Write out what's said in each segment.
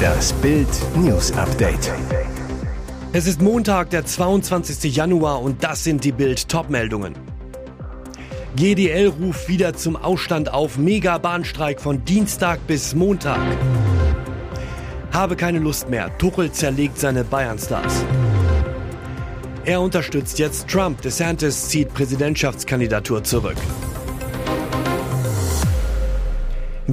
Das Bild News Update. Es ist Montag, der 22. Januar und das sind die Bild Topmeldungen. GDL ruft wieder zum Ausstand auf Mega-Bahnstreik von Dienstag bis Montag. Habe keine Lust mehr. Tuchel zerlegt seine Bayern-Stars. Er unterstützt jetzt Trump. DeSantis zieht Präsidentschaftskandidatur zurück.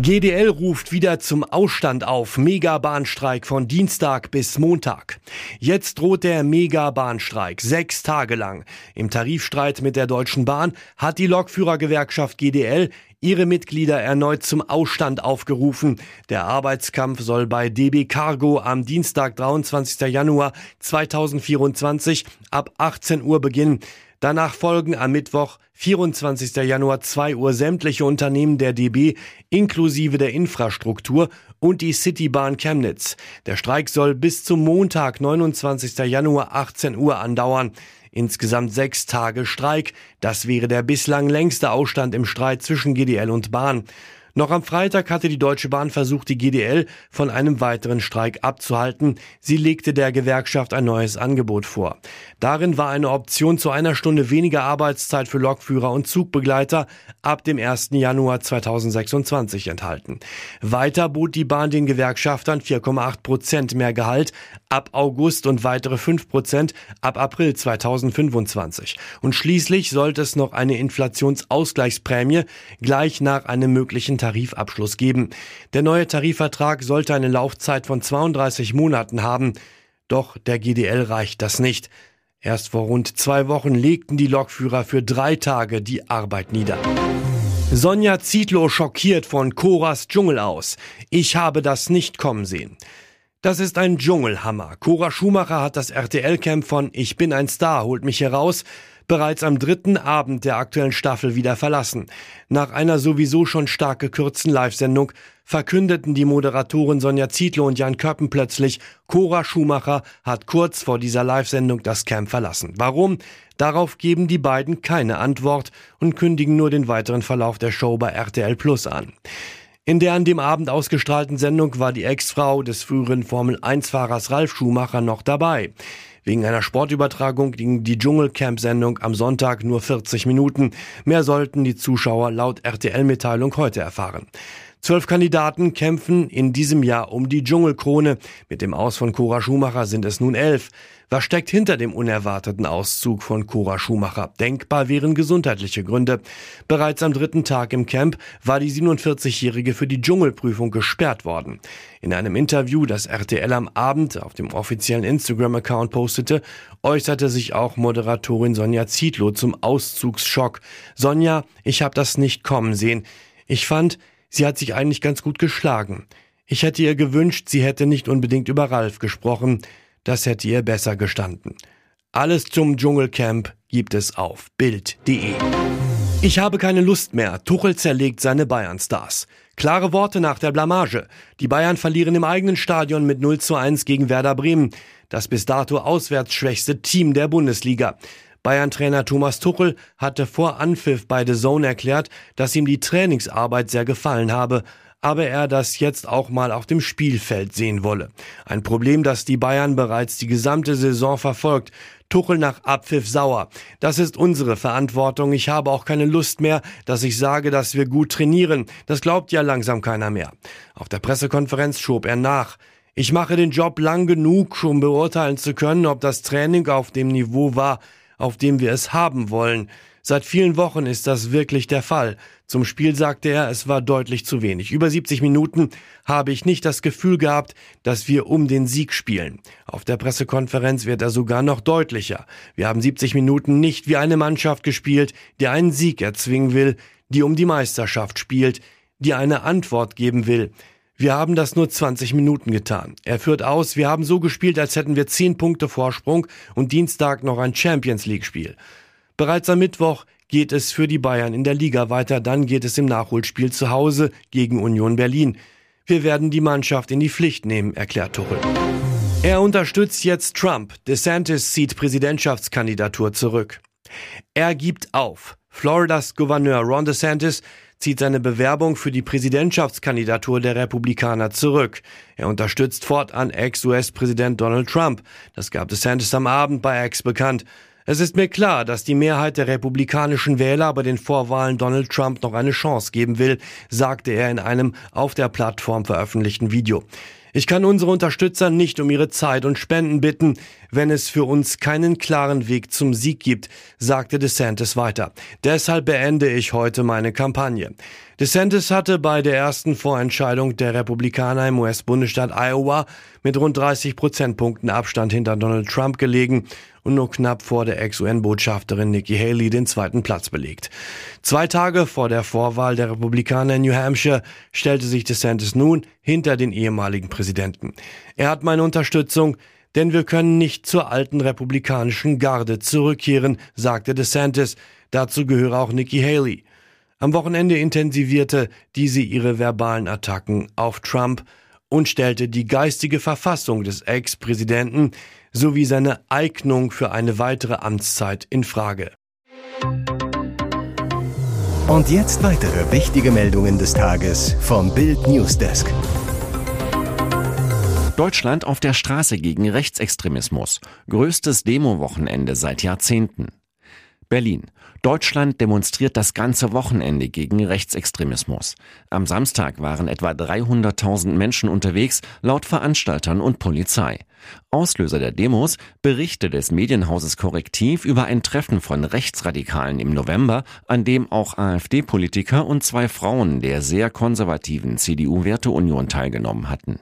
GDL ruft wieder zum Ausstand auf. Megabahnstreik von Dienstag bis Montag. Jetzt droht der Megabahnstreik sechs Tage lang. Im Tarifstreit mit der Deutschen Bahn hat die Lokführergewerkschaft GDL ihre Mitglieder erneut zum Ausstand aufgerufen. Der Arbeitskampf soll bei DB Cargo am Dienstag, 23. Januar 2024 ab 18 Uhr beginnen. Danach folgen am Mittwoch, 24. Januar 2 Uhr sämtliche Unternehmen der DB inklusive der Infrastruktur und die Citybahn Chemnitz. Der Streik soll bis zum Montag, 29. Januar 18 Uhr andauern. Insgesamt sechs Tage Streik. Das wäre der bislang längste Ausstand im Streit zwischen GDL und Bahn. Noch am Freitag hatte die Deutsche Bahn versucht, die GDL von einem weiteren Streik abzuhalten. Sie legte der Gewerkschaft ein neues Angebot vor. Darin war eine Option zu einer Stunde weniger Arbeitszeit für Lokführer und Zugbegleiter ab dem 1. Januar 2026 enthalten. Weiter bot die Bahn den Gewerkschaftern 4,8 Prozent mehr Gehalt ab August und weitere 5 Prozent ab April 2025. Und schließlich sollte es noch eine Inflationsausgleichsprämie gleich nach einem möglichen Tarifabschluss geben. Der neue Tarifvertrag sollte eine Laufzeit von 32 Monaten haben. Doch der GDL reicht das nicht. Erst vor rund zwei Wochen legten die Lokführer für drei Tage die Arbeit nieder. Sonja Zietlow schockiert von Coras Dschungel aus. Ich habe das nicht kommen sehen. Das ist ein Dschungelhammer. Cora Schumacher hat das RTL-Camp von Ich bin ein Star, holt mich heraus bereits am dritten Abend der aktuellen Staffel wieder verlassen. Nach einer sowieso schon stark gekürzten Live-Sendung verkündeten die Moderatoren Sonja Zietlow und Jan Köppen plötzlich, Cora Schumacher hat kurz vor dieser Live-Sendung das Camp verlassen. Warum? Darauf geben die beiden keine Antwort und kündigen nur den weiteren Verlauf der Show bei RTL Plus an. In der an dem Abend ausgestrahlten Sendung war die Ex-Frau des früheren Formel-1-Fahrers Ralf Schumacher noch dabei. Wegen einer Sportübertragung ging die Dschungelcamp-Sendung am Sonntag nur 40 Minuten. Mehr sollten die Zuschauer laut RTL-Mitteilung heute erfahren. Zwölf Kandidaten kämpfen in diesem Jahr um die Dschungelkrone. Mit dem Aus von Cora Schumacher sind es nun elf. Was steckt hinter dem unerwarteten Auszug von Cora Schumacher? Denkbar wären gesundheitliche Gründe. Bereits am dritten Tag im Camp war die 47-Jährige für die Dschungelprüfung gesperrt worden. In einem Interview, das RTL am Abend auf dem offiziellen Instagram-Account postete, äußerte sich auch Moderatorin Sonja Zietlow zum Auszugsschock. Sonja, ich habe das nicht kommen sehen. Ich fand, sie hat sich eigentlich ganz gut geschlagen. Ich hätte ihr gewünscht, sie hätte nicht unbedingt über Ralf gesprochen. Das hätte ihr besser gestanden. Alles zum Dschungelcamp gibt es auf Bild.de. Ich habe keine Lust mehr. Tuchel zerlegt seine Bayern-Stars. Klare Worte nach der Blamage. Die Bayern verlieren im eigenen Stadion mit 0 zu 1 gegen Werder Bremen. Das bis dato auswärts schwächste Team der Bundesliga. Bayern-Trainer Thomas Tuchel hatte vor Anpfiff bei The Zone erklärt, dass ihm die Trainingsarbeit sehr gefallen habe aber er das jetzt auch mal auf dem Spielfeld sehen wolle. Ein Problem, das die Bayern bereits die gesamte Saison verfolgt. Tuchel nach Abpfiff sauer. Das ist unsere Verantwortung. Ich habe auch keine Lust mehr, dass ich sage, dass wir gut trainieren. Das glaubt ja langsam keiner mehr. Auf der Pressekonferenz schob er nach. Ich mache den Job lang genug, um beurteilen zu können, ob das Training auf dem Niveau war, auf dem wir es haben wollen. Seit vielen Wochen ist das wirklich der Fall. Zum Spiel sagte er, es war deutlich zu wenig. Über 70 Minuten habe ich nicht das Gefühl gehabt, dass wir um den Sieg spielen. Auf der Pressekonferenz wird er sogar noch deutlicher. Wir haben 70 Minuten nicht wie eine Mannschaft gespielt, die einen Sieg erzwingen will, die um die Meisterschaft spielt, die eine Antwort geben will. Wir haben das nur 20 Minuten getan. Er führt aus, wir haben so gespielt, als hätten wir 10 Punkte Vorsprung und Dienstag noch ein Champions League Spiel. Bereits am Mittwoch geht es für die Bayern in der Liga weiter, dann geht es im Nachholspiel zu Hause gegen Union Berlin. Wir werden die Mannschaft in die Pflicht nehmen, erklärt Tuchel. Er unterstützt jetzt Trump. DeSantis zieht Präsidentschaftskandidatur zurück. Er gibt auf. Floridas Gouverneur Ron DeSantis zieht seine Bewerbung für die Präsidentschaftskandidatur der Republikaner zurück. Er unterstützt fortan Ex-US-Präsident Donald Trump. Das gab DeSantis am Abend bei Ex bekannt. Es ist mir klar, dass die Mehrheit der republikanischen Wähler bei den Vorwahlen Donald Trump noch eine Chance geben will, sagte er in einem auf der Plattform veröffentlichten Video. Ich kann unsere Unterstützer nicht um ihre Zeit und Spenden bitten, wenn es für uns keinen klaren Weg zum Sieg gibt, sagte DeSantis weiter. Deshalb beende ich heute meine Kampagne. DeSantis hatte bei der ersten Vorentscheidung der Republikaner im US-Bundesstaat Iowa mit rund 30 Prozentpunkten Abstand hinter Donald Trump gelegen und nur knapp vor der Ex-UN-Botschafterin Nikki Haley den zweiten Platz belegt. Zwei Tage vor der Vorwahl der Republikaner in New Hampshire stellte sich DeSantis nun hinter den ehemaligen Präsidenten. Er hat meine Unterstützung, denn wir können nicht zur alten republikanischen Garde zurückkehren, sagte DeSantis. Dazu gehöre auch Nikki Haley. Am Wochenende intensivierte diese ihre verbalen Attacken auf Trump und stellte die geistige Verfassung des Ex-Präsidenten sowie seine Eignung für eine weitere Amtszeit in Frage. Und jetzt weitere wichtige Meldungen des Tages vom Bild Newsdesk. Deutschland auf der Straße gegen Rechtsextremismus. Größtes Demo-Wochenende seit Jahrzehnten. Berlin. Deutschland demonstriert das ganze Wochenende gegen Rechtsextremismus. Am Samstag waren etwa 300.000 Menschen unterwegs, laut Veranstaltern und Polizei. Auslöser der Demos Berichte des Medienhauses Korrektiv über ein Treffen von Rechtsradikalen im November, an dem auch AfD-Politiker und zwei Frauen der sehr konservativen CDU-Werteunion teilgenommen hatten.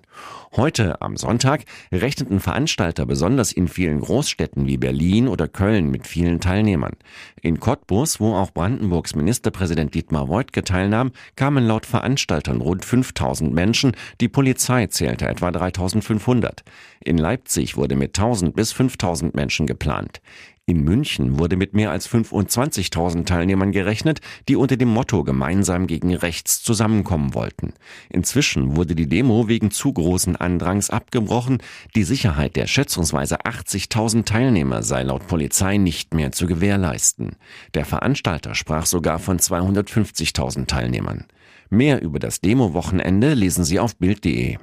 Heute, am Sonntag, rechneten Veranstalter besonders in vielen Großstädten wie Berlin oder Köln mit vielen Teilnehmern. In Cottbus, wo auch Brandenburgs Ministerpräsident Dietmar Woidke teilnahm, kamen laut Veranstaltern rund 5000 Menschen, die Polizei zählte etwa 3500. In Leipzig wurde mit 1000 bis 5000 Menschen geplant. In München wurde mit mehr als 25.000 Teilnehmern gerechnet, die unter dem Motto gemeinsam gegen rechts zusammenkommen wollten. Inzwischen wurde die Demo wegen zu großen Andrangs abgebrochen. Die Sicherheit der schätzungsweise 80.000 Teilnehmer sei laut Polizei nicht mehr zu gewährleisten. Der Veranstalter sprach sogar von 250.000 Teilnehmern. Mehr über das Demo-Wochenende lesen Sie auf Bild.de.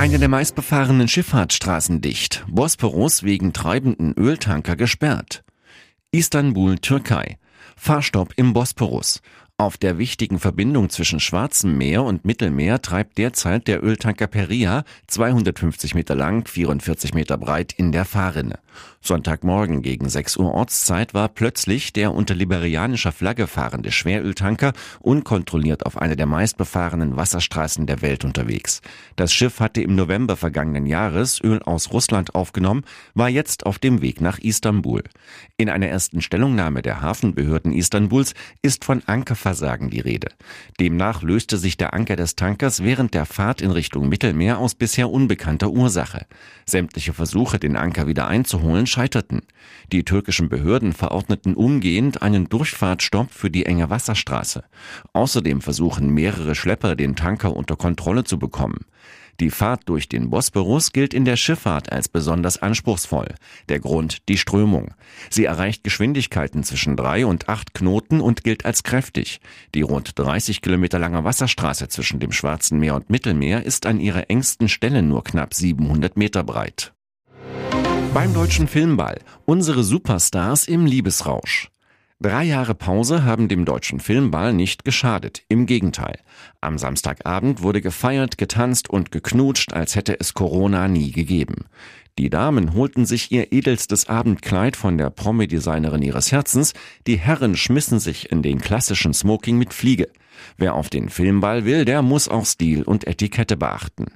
Eine der meistbefahrenen Schifffahrtsstraßen dicht. Bosporus wegen treibenden Öltanker gesperrt. Istanbul, Türkei. Fahrstopp im Bosporus. Auf der wichtigen Verbindung zwischen Schwarzem Meer und Mittelmeer treibt derzeit der Öltanker Peria 250 Meter lang, 44 Meter breit in der Fahrrinne. Sonntagmorgen gegen 6 Uhr Ortszeit war plötzlich der unter liberianischer Flagge fahrende Schweröltanker unkontrolliert auf einer der meistbefahrenen Wasserstraßen der Welt unterwegs. Das Schiff hatte im November vergangenen Jahres Öl aus Russland aufgenommen, war jetzt auf dem Weg nach Istanbul. In einer ersten Stellungnahme der Hafenbehörden Istanbuls ist von Ankerversagen die Rede. Demnach löste sich der Anker des Tankers während der Fahrt in Richtung Mittelmeer aus bisher unbekannter Ursache. Sämtliche Versuche, den Anker wieder einzuholen, scheiterten. Die türkischen Behörden verordneten umgehend einen Durchfahrtstopp für die enge Wasserstraße. Außerdem versuchen mehrere Schlepper, den Tanker unter Kontrolle zu bekommen. Die Fahrt durch den Bosporus gilt in der Schifffahrt als besonders anspruchsvoll. Der Grund die Strömung. Sie erreicht Geschwindigkeiten zwischen drei und acht Knoten und gilt als kräftig. Die rund 30 Kilometer lange Wasserstraße zwischen dem Schwarzen Meer und Mittelmeer ist an ihrer engsten Stelle nur knapp 700 Meter breit. Beim Deutschen Filmball. Unsere Superstars im Liebesrausch. Drei Jahre Pause haben dem deutschen Filmball nicht geschadet. Im Gegenteil. Am Samstagabend wurde gefeiert, getanzt und geknutscht, als hätte es Corona nie gegeben. Die Damen holten sich ihr edelstes Abendkleid von der Promi-Designerin ihres Herzens, die Herren schmissen sich in den klassischen Smoking mit Fliege. Wer auf den Filmball will, der muss auch Stil und Etikette beachten.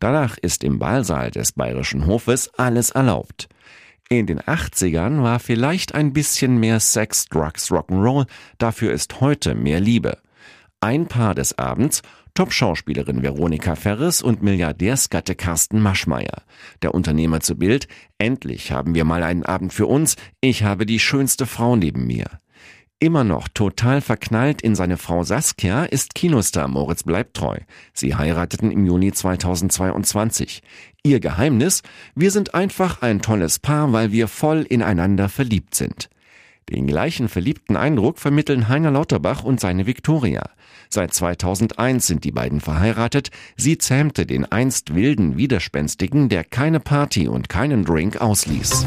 Danach ist im Ballsaal des Bayerischen Hofes alles erlaubt. In den 80ern war vielleicht ein bisschen mehr Sex, Drugs, Rock'n'Roll, dafür ist heute mehr Liebe. Ein Paar des Abends, Top-Schauspielerin Veronika Ferres und Milliardärsgatte Carsten Maschmeyer. Der Unternehmer zu Bild, endlich haben wir mal einen Abend für uns, ich habe die schönste Frau neben mir. Immer noch total verknallt in seine Frau Saskia ist Kinostar Moritz bleibt treu. Sie heirateten im Juni 2022. Ihr Geheimnis? Wir sind einfach ein tolles Paar, weil wir voll ineinander verliebt sind. Den gleichen verliebten Eindruck vermitteln Heiner Lauterbach und seine Viktoria. Seit 2001 sind die beiden verheiratet. Sie zähmte den einst wilden Widerspenstigen, der keine Party und keinen Drink ausließ.